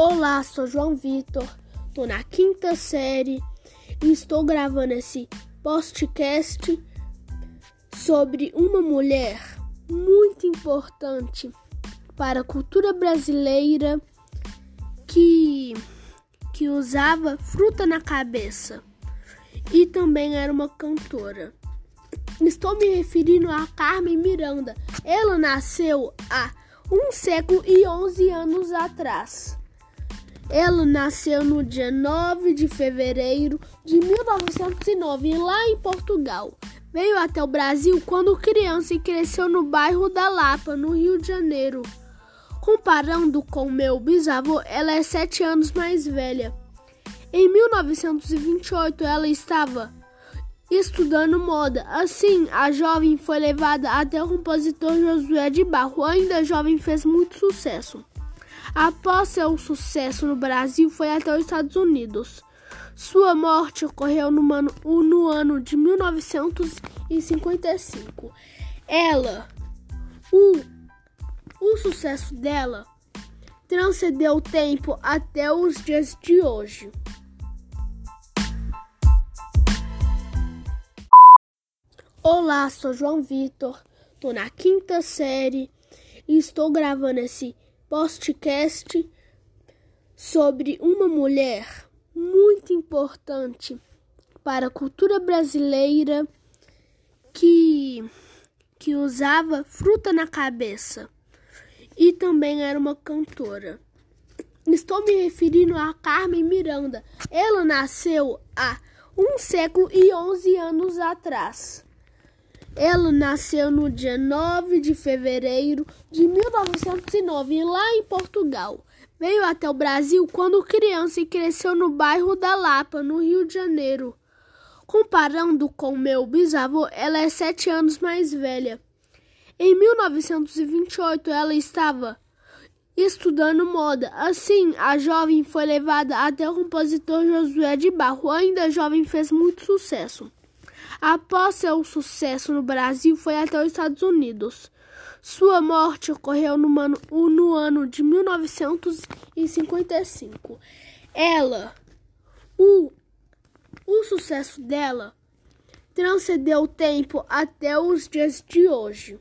Olá, sou João Vitor, tô na quinta série e estou gravando esse podcast sobre uma mulher muito importante para a cultura brasileira que, que usava fruta na cabeça e também era uma cantora. Estou me referindo a Carmen Miranda. Ela nasceu há um século e onze anos atrás. Ela nasceu no dia 9 de fevereiro de 1909, lá em Portugal. Veio até o Brasil quando criança e cresceu no bairro da Lapa, no Rio de Janeiro. Comparando com meu bisavô, ela é sete anos mais velha. Em 1928, ela estava estudando moda. Assim, a jovem foi levada até o compositor Josué de Barro. Ainda jovem, fez muito sucesso. Após seu sucesso no Brasil, foi até os Estados Unidos. Sua morte ocorreu no ano, no ano de 1955. Ela, o, o sucesso dela, transcendeu o tempo até os dias de hoje. Olá, sou João Vitor, tô na quinta série e estou gravando esse podcast sobre uma mulher muito importante para a cultura brasileira que, que usava fruta na cabeça e também era uma cantora. Estou me referindo a Carmen Miranda. Ela nasceu há um século e onze anos atrás. Ela nasceu no dia 9 de fevereiro de 1909, lá em Portugal. Veio até o Brasil quando criança e cresceu no bairro da Lapa, no Rio de Janeiro. Comparando com meu bisavô, ela é sete anos mais velha. Em 1928, ela estava estudando moda. Assim, a jovem foi levada até o compositor Josué de Barro. Ainda jovem, fez muito sucesso. Após seu sucesso no Brasil, foi até os Estados Unidos. Sua morte ocorreu no ano, no ano de 1955. Ela, o, o sucesso dela transcendeu o tempo até os dias de hoje.